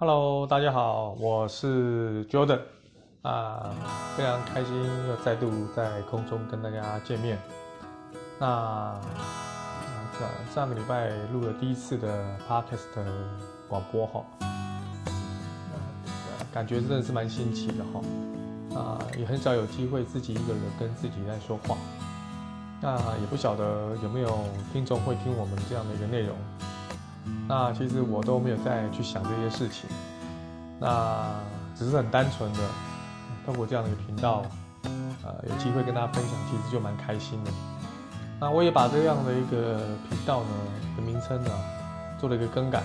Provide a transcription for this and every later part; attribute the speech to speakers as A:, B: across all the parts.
A: Hello，大家好，我是 Jordan 啊，非常开心又再度在空中跟大家见面。那上上个礼拜录了第一次的 Podcast 广播哈，感觉真的是蛮新奇的哈，啊，也很少有机会自己一个人跟自己在说话。那也不晓得有没有听众会听我们这样的一个内容。那其实我都没有再去想这些事情，那只是很单纯的透过这样的一个频道，呃，有机会跟大家分享，其实就蛮开心的。那我也把这样的一个频道呢的名称呢做了一个更改，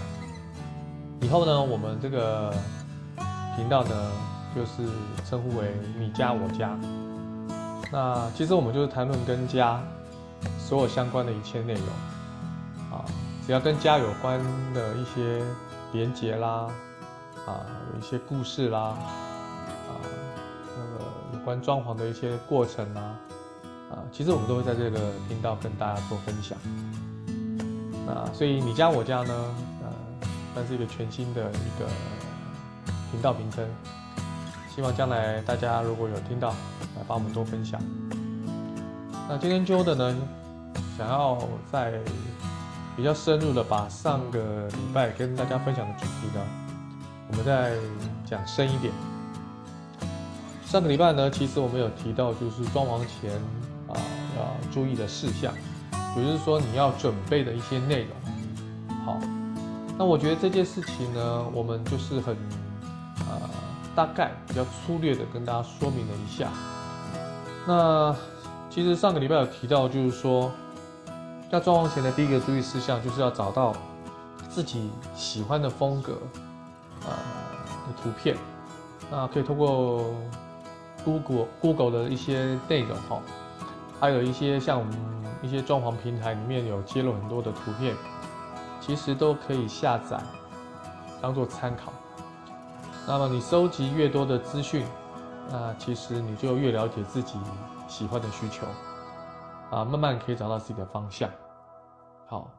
A: 以后呢我们这个频道呢就是称呼为你家我家。那其实我们就是谈论跟家所有相关的一切内容。只要跟家有关的一些连结啦，啊，有一些故事啦，啊，那个有关装潢的一些过程啦，啊，其实我们都会在这个频道跟大家做分享。那所以你家我家呢，呃，算是一个全新的一个频道名称。希望将来大家如果有听到，来帮我们多分享。那今天揪的呢，想要在。比较深入的把上个礼拜跟大家分享的主题呢，我们再讲深一点。上个礼拜呢，其实我们有提到就是装潢前啊要注意的事项，也就是说你要准备的一些内容。好，那我觉得这件事情呢，我们就是很啊大概比较粗略的跟大家说明了一下。那其实上个礼拜有提到就是说。在装潢前的第一个注意事项，就是要找到自己喜欢的风格，啊、呃、的图片，那可以通过 Google Google 的一些内容哈，还有一些像我们一些装潢平台里面有揭露很多的图片，其实都可以下载当做参考。那么你收集越多的资讯，那其实你就越了解自己喜欢的需求，啊，慢慢可以找到自己的方向。好，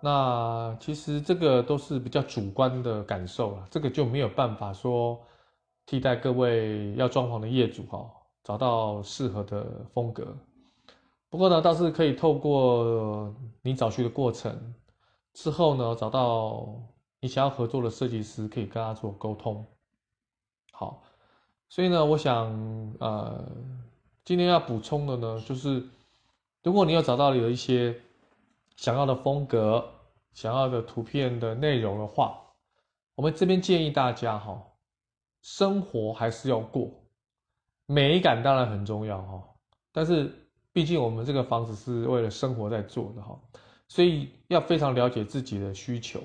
A: 那其实这个都是比较主观的感受了，这个就没有办法说替代各位要装潢的业主哈，找到适合的风格。不过呢，倒是可以透过你找寻的过程之后呢，找到你想要合作的设计师，可以跟他做沟通。好，所以呢，我想呃，今天要补充的呢，就是如果你有找到有一些。想要的风格，想要的图片的内容的话，我们这边建议大家哈，生活还是要过，美感当然很重要哈，但是毕竟我们这个房子是为了生活在做的哈，所以要非常了解自己的需求。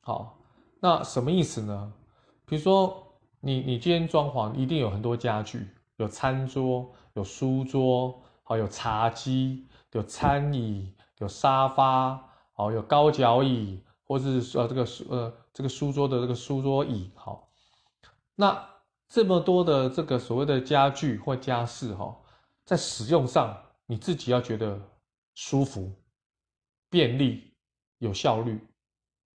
A: 好，那什么意思呢？比如说你你今天装潢一定有很多家具，有餐桌，有书桌，好，有茶几，有餐椅。有沙发，好，有高脚椅，或者是呃这个书呃这个书桌的这个书桌椅，好，那这么多的这个所谓的家具或家饰哈，在使用上你自己要觉得舒服、便利、有效率，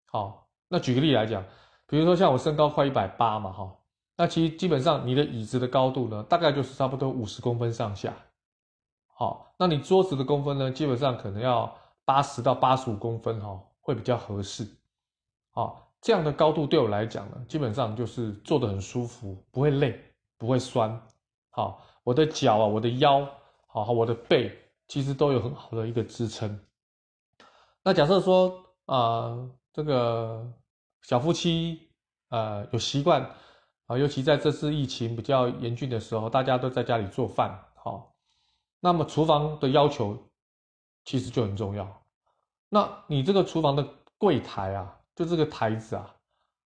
A: 好，那举个例来讲，比如说像我身高快一百八嘛哈，那其实基本上你的椅子的高度呢，大概就是差不多五十公分上下。好，那你桌子的公分呢？基本上可能要八十到八十五公分哈，会比较合适。好，这样的高度对我来讲呢，基本上就是坐得很舒服，不会累，不会酸。好，我的脚啊，我的腰，好，我的背，其实都有很好的一个支撑。那假设说啊、这个小夫妻呃有习惯啊，尤其在这次疫情比较严峻的时候，大家都在家里做饭，好。那么厨房的要求其实就很重要。那你这个厨房的柜台啊，就这个台子啊，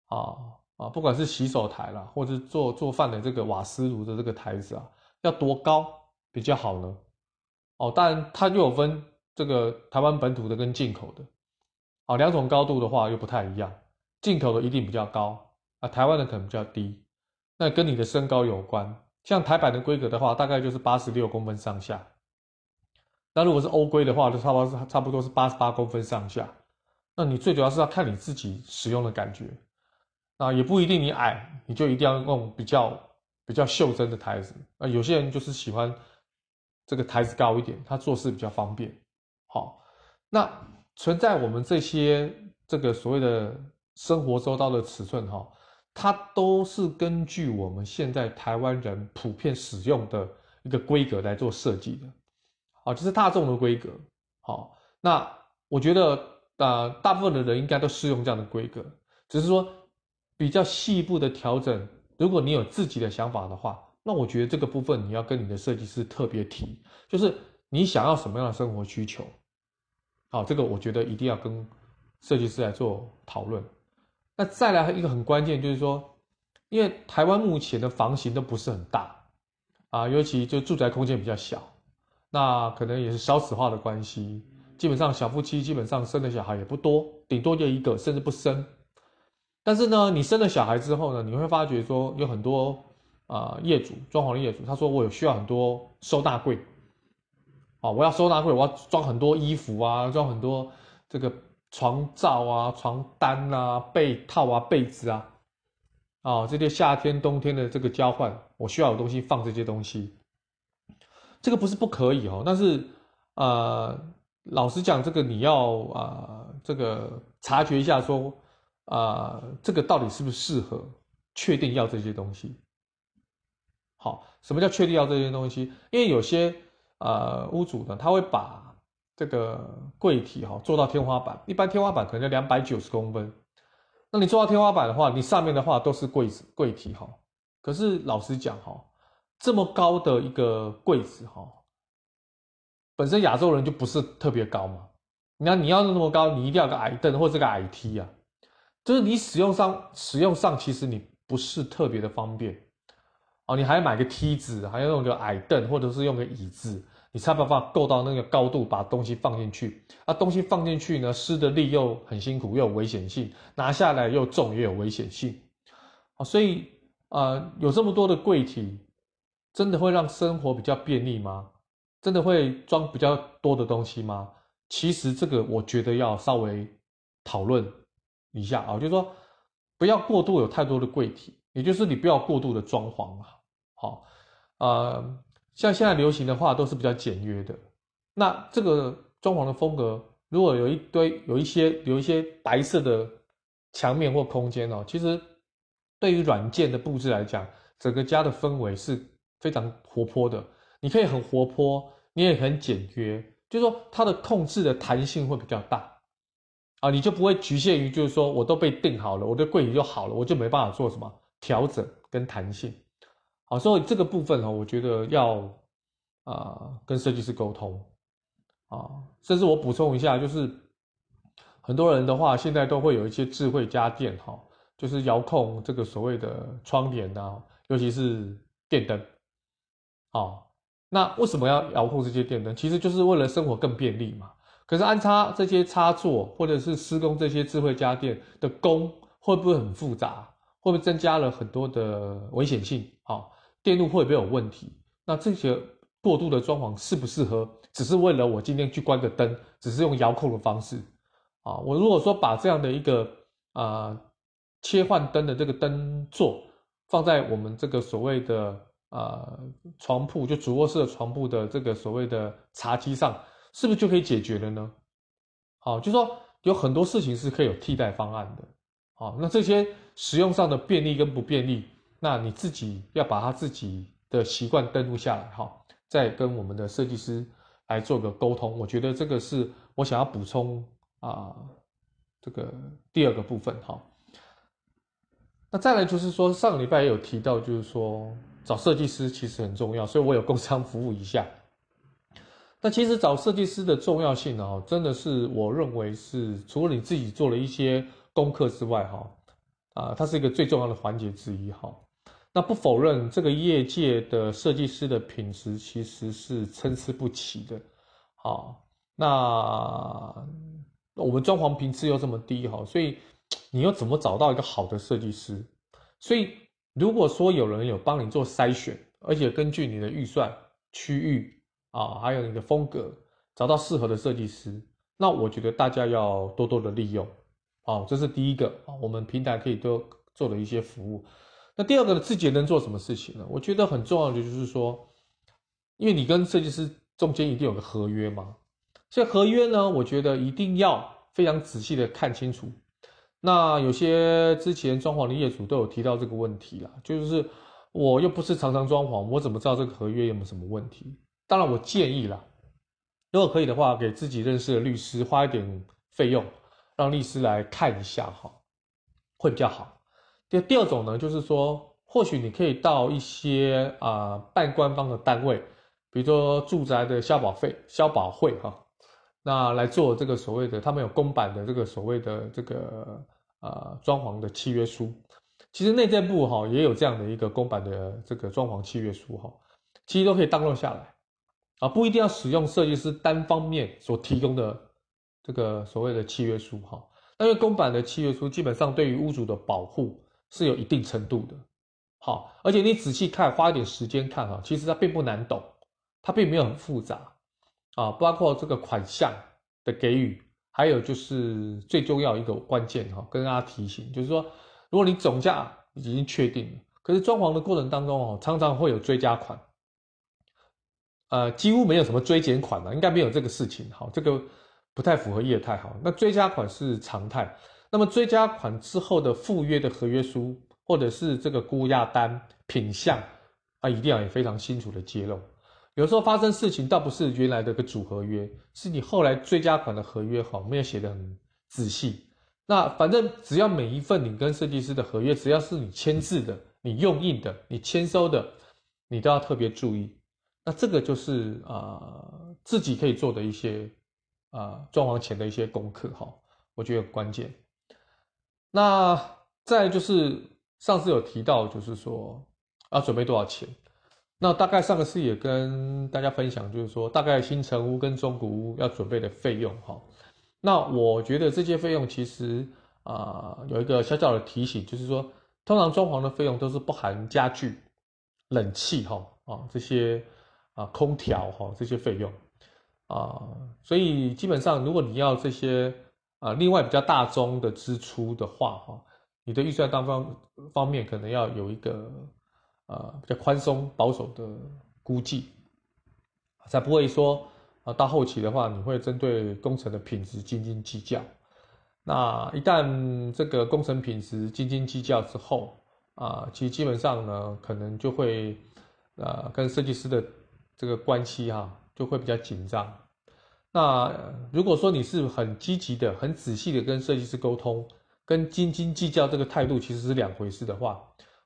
A: 啊啊，不管是洗手台啦，或者做做饭的这个瓦斯炉的这个台子啊，要多高比较好呢？哦，当然它又有分这个台湾本土的跟进口的，啊，两种高度的话又不太一样。进口的一定比较高啊，台湾的可能比较低，那跟你的身高有关。像台版的规格的话，大概就是八十六公分上下。那如果是欧规的话，就差不多是差不多是八十八公分上下。那你最主要是要看你自己使用的感觉。啊，也不一定你矮，你就一定要用比较比较袖珍的台子。啊，有些人就是喜欢这个台子高一点，他做事比较方便。好，那存在我们这些这个所谓的生活周到的尺寸哈，它都是根据我们现在台湾人普遍使用的一个规格来做设计的。好，就是大众的规格。好，那我觉得。呃，大部分的人应该都适用这样的规格，只是说比较细部的调整。如果你有自己的想法的话，那我觉得这个部分你要跟你的设计师特别提，就是你想要什么样的生活需求。好，这个我觉得一定要跟设计师来做讨论。那再来一个很关键，就是说，因为台湾目前的房型都不是很大啊，尤其就住宅空间比较小，那可能也是少子化的关系。基本上小夫妻基本上生的小孩也不多，顶多就一个，甚至不生。但是呢，你生了小孩之后呢，你会发觉说有很多啊、业主，装潢的业主，他说我有需要很多收纳柜，啊，我要收纳柜，我要装很多衣服啊，装很多这个床罩啊、床单啊、被套啊、被子啊，啊，这些夏天冬天的这个交换，我需要有东西放这些东西。这个不是不可以哦，但是呃。老实讲，这个你要啊、呃，这个察觉一下，说啊、呃，这个到底是不是适合？确定要这些东西。好，什么叫确定要这些东西？因为有些、呃、屋主呢，他会把这个柜体哈做到天花板，一般天花板可能两百九十公分。那你做到天花板的话，你上面的话都是柜子柜体哈。可是老实讲哈，这么高的一个柜子哈。本身亚洲人就不是特别高嘛，你要你要那么高，你一定要个矮凳或者个矮梯啊，就是你使用上使用上其实你不是特别的方便哦，你还要买个梯子，还要用个矮凳或者是用个椅子，你才办法够到那个高度把东西放进去啊，东西放进去呢，施的力又很辛苦又有危险性，拿下来又重也有危险性啊，所以啊、呃，有这么多的柜体，真的会让生活比较便利吗？真的会装比较多的东西吗？其实这个我觉得要稍微讨论一下啊，就是说不要过度有太多的柜体，也就是你不要过度的装潢嘛。好，呃，像现在流行的话都是比较简约的。那这个装潢的风格，如果有一堆有一些有一些白色的墙面或空间哦，其实对于软件的布置来讲，整个家的氛围是非常活泼的。你可以很活泼，你也很简约，就是说它的控制的弹性会比较大，啊，你就不会局限于就是说我都被定好了，我的柜体就好了，我就没办法做什么调整跟弹性，啊，所以这个部分哈，我觉得要啊、跟设计师沟通，啊，甚至我补充一下，就是很多人的话现在都会有一些智慧家电哈，就是遥控这个所谓的窗帘啊，尤其是电灯，啊。那为什么要遥控这些电灯？其实就是为了生活更便利嘛。可是安插这些插座或者是施工这些智慧家电的工会不会很复杂？会不会增加了很多的危险性？啊，电路会不会有问题？那这些过度的装潢适不适合？只是为了我今天去关个灯，只是用遥控的方式啊。我如果说把这样的一个啊、切换灯的这个灯座放在我们这个所谓的。啊、床铺就主卧室的床铺的这个所谓的茶几上，是不是就可以解决了呢？好，就说有很多事情是可以有替代方案的。好，那这些使用上的便利跟不便利，那你自己要把他自己的习惯登录下来，哈，再跟我们的设计师来做个沟通。我觉得这个是我想要补充啊，这个第二个部分，哈。那再来就是说，上个礼拜也有提到，就是说。找设计师其实很重要，所以我有工商服务一下。那其实找设计师的重要性呢，真的是我认为是除了你自己做了一些功课之外，哈，啊，它是一个最重要的环节之一，哈。那不否认这个业界的设计师的品质其实是参差不齐的，好，那我们装潢品质又这么低，哈，所以你又怎么找到一个好的设计师？所以。如果说有人有帮你做筛选，而且根据你的预算、区域啊，还有你的风格，找到适合的设计师，那我觉得大家要多多的利用，好，这是第一个啊，我们平台可以多做的一些服务。那第二个呢，自己能做什么事情呢？我觉得很重要的就是说，因为你跟设计师中间一定有个合约嘛，所以合约呢，我觉得一定要非常仔细的看清楚。那有些之前装潢的业主都有提到这个问题啦，就是我又不是常常装潢，我怎么知道这个合约有没有什么问题？当然，我建议啦，如果可以的话，给自己认识的律师花一点费用，让律师来看一下哈，会比较好。第第二种呢，就是说，或许你可以到一些啊、呃、半官方的单位，比如说住宅的消保费、消保会哈，那来做这个所谓的，他们有公版的这个所谓的这个呃装潢的契约书。其实内政部哈也有这样的一个公版的这个装潢契约书哈，其实都可以 download 下来啊，不一定要使用设计师单方面所提供的这个所谓的契约书哈。因为公版的契约书基本上对于屋主的保护。是有一定程度的，好，而且你仔细看，花一点时间看哈，其实它并不难懂，它并没有很复杂，啊，包括这个款项的给予，还有就是最重要一个关键哈，跟大家提醒，就是说，如果你总价已经确定了，可是装潢的过程当中哦，常常会有追加款，呃，几乎没有什么追减款了，应该没有这个事情，好，这个不太符合业态好，那追加款是常态。那么追加款之后的附约的合约书，或者是这个估价单品项啊，一定要也非常清楚的揭露。有时候发生事情，倒不是原来的个主合约，是你后来追加款的合约好没有写得很仔细。那反正只要每一份你跟设计师的合约，只要是你签字的、你用印的、你签收的，你都要特别注意。那这个就是啊、自己可以做的一些啊，装潢前的一些功课哈，我觉得很关键。那再就是上次有提到，就是说要准备多少钱？那大概上个次也跟大家分享，就是说大概新成屋跟中古屋要准备的费用哈。那我觉得这些费用其实啊、有一个小小的提醒，就是说通常装潢的费用都是不含家具、冷气哈啊这些啊空调哈这些费用啊，所以基本上如果你要这些。啊，另外比较大宗的支出的话，哈，你的预算当方方面可能要有一个呃比较宽松保守的估计，才不会说啊到后期的话，你会针对工程的品质斤斤计较。那一旦这个工程品质斤斤计较之后，啊，其实基本上呢，可能就会呃跟设计师的这个关系哈，就会比较紧张。那如果说你是很积极的、很仔细的跟设计师沟通，跟斤斤计较这个态度其实是两回事的话，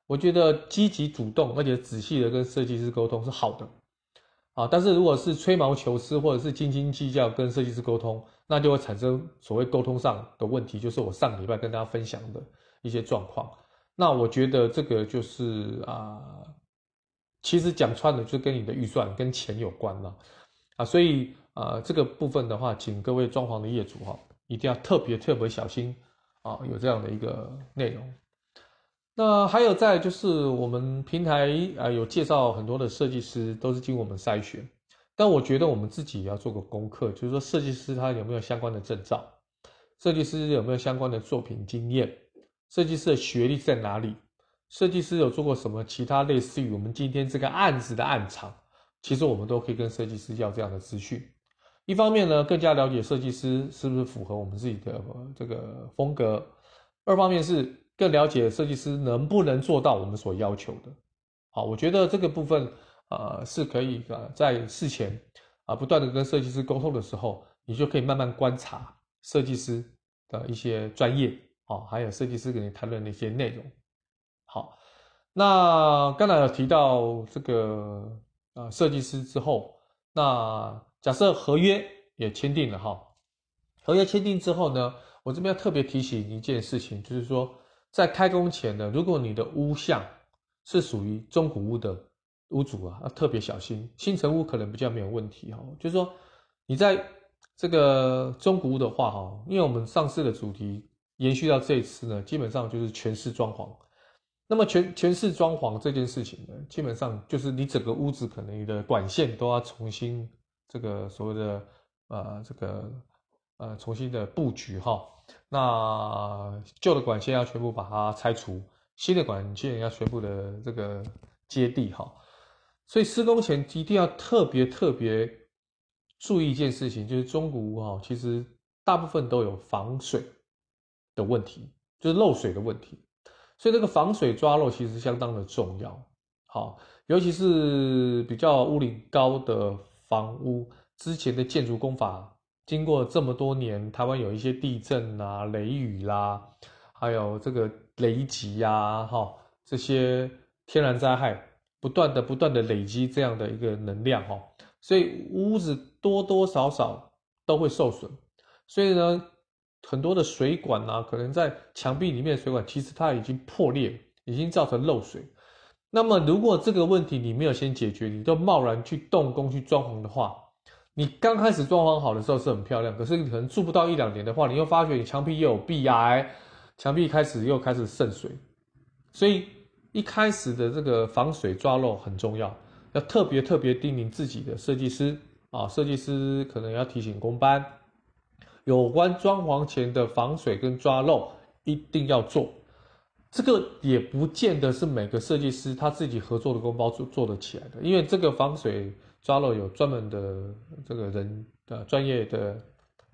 A: 我觉得积极主动而且仔细的跟设计师沟通是好的，啊，但是如果是吹毛求疵或者是斤斤计较跟设计师沟通，那就会产生所谓沟通上的问题，就是我上礼拜跟大家分享的一些状况。那我觉得这个就是啊，其实讲穿了就跟你的预算跟钱有关了，啊，所以。啊，这个部分的话，请各位装潢的业主哈，一定要特别特别小心啊，有这样的一个内容。那还有再就是，我们平台啊有介绍很多的设计师，都是经我们筛选。但我觉得我们自己也要做个功课，就是说设计师他有没有相关的证照，设计师有没有相关的作品经验，设计师的学历在哪里，设计师有做过什么其他类似于我们今天这个案子的案场，其实我们都可以跟设计师要这样的资讯。一方面呢，更加了解设计师是不是符合我们自己的这个风格；二方面是更了解设计师能不能做到我们所要求的。好，我觉得这个部分呃是可以呃在事前啊、不断的跟设计师沟通的时候，你就可以慢慢观察设计师的一些专业啊、还有设计师跟你谈论的一些内容。好，那刚才有提到这个呃设计师之后，那。假设合约也签订了哈，合约签订之后呢，我这边要特别提醒一件事情，就是说在开工前呢，如果你的屋项是属于中古屋的屋主啊，要特别小心。新城屋可能比较没有问题哈，就是说你在这个中古屋的话哈，因为我们上次的主题延续到这一次呢，基本上就是全室装潢。那么全全室装潢这件事情呢，基本上就是你整个屋子可能你的管线都要重新。这个所谓的呃，这个呃，重新的布局哈，那旧的管线要全部把它拆除，新的管线要全部的这个接地哈，所以施工前一定要特别特别注意一件事情，就是中古屋哈，其实大部分都有防水的问题，就是漏水的问题，所以这个防水抓漏其实相当的重要，好，尤其是比较屋龄高的房屋，之前的建筑工法。经过这么多年，台湾有一些地震啊、雷雨啦、还有这个雷击呀，哈，这些天然灾害不断的、不断的累积这样的一个能量，哈，所以屋子多多少少都会受损。所以呢，很多的水管啊，可能在墙壁里面的水管，其实它已经破裂，已经造成漏水。那么，如果这个问题你没有先解决，你就贸然去动工去装潢的话，你刚开始装潢好的时候是很漂亮，可是你可能住不到一两年的话，你又发觉你墙壁又有壁癌，墙壁开始又开始渗水，所以一开始的这个防水抓漏很重要，要特别特别叮咛自己的设计师啊，设计师可能要提醒工班，有关装潢前的防水跟抓漏一定要做，这个也不见得是每个设计师他自己合作的工包做做得起来的，因为这个防水。抓漏有专门的这个人的专业的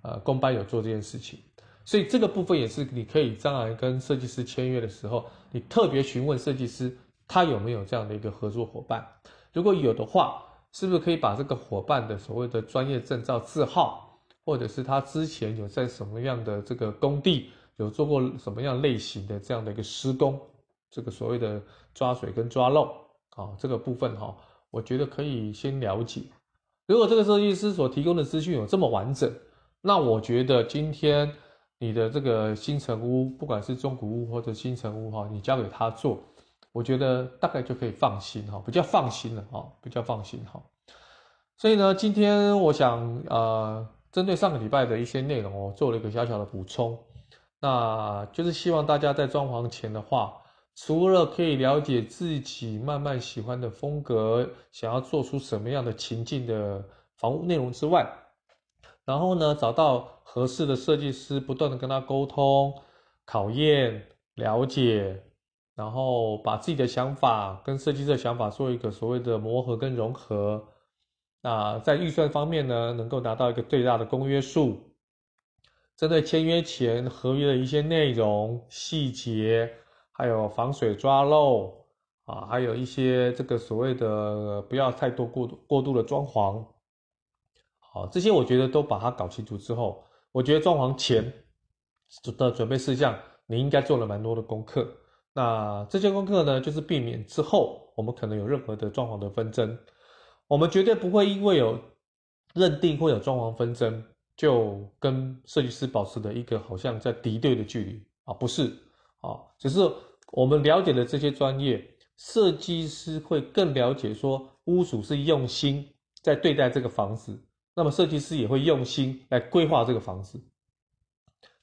A: 呃工班有做这件事情，所以这个部分也是你可以将来跟设计师签约的时候，你特别询问设计师他有没有这样的一个合作伙伴，如果有的话，是不是可以把这个伙伴的所谓的专业证照字号，或者是他之前有在什么样的这个工地有做过什么样类型的这样的一个施工，这个所谓的抓水跟抓漏啊这个部分哈。我觉得可以先了解，如果这个设计师所提供的资讯有这么完整，那我觉得今天你的这个新成屋，不管是中古屋或者新成屋哈，你交给他做，我觉得大概就可以放心哈，比较放心了哈，比较放心哈。所以呢，今天我想呃，针对上个礼拜的一些内容，我做了一个小小的补充，那就是希望大家在装潢前的话。除了可以了解自己慢慢喜欢的风格，想要做出什么样的情境的房屋内容之外，然后呢，找到合适的设计师，不断的跟他沟通、考验、了解，然后把自己的想法跟设计师的想法做一个所谓的磨合跟融合。那在预算方面呢，能够达到一个最大的公约数。针对签约前合约的一些内容细节。还有防水抓漏啊，还有一些这个所谓的不要太多过度过度的装潢，好，这些我觉得都把它搞清楚之后，我觉得装潢前的准备事项你应该做了蛮多的功课。那这些功课呢，就是避免之后我们可能有任何的装潢的纷争，我们绝对不会因为有认定会有装潢纷争，就跟设计师保持的一个好像在敌对的距离啊，不是。啊，只是我们了解了这些专业设计师会更了解，说屋主是用心在对待这个房子，那么设计师也会用心来规划这个房子。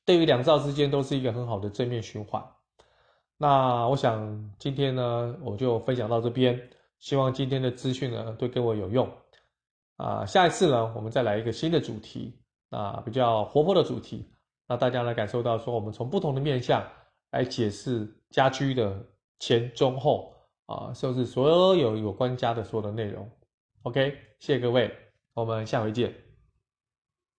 A: 对于两造之间都是一个很好的正面循环。那我想今天呢，我就分享到这边，希望今天的资讯呢对各位有用。啊，下一次呢，我们再来一个新的主题，啊，比较活泼的主题，那大家来感受到说我们从不同的面向。来解释家居的前中后啊，甚至所有有关家的所有的内容。OK，谢谢各位，我们下回见。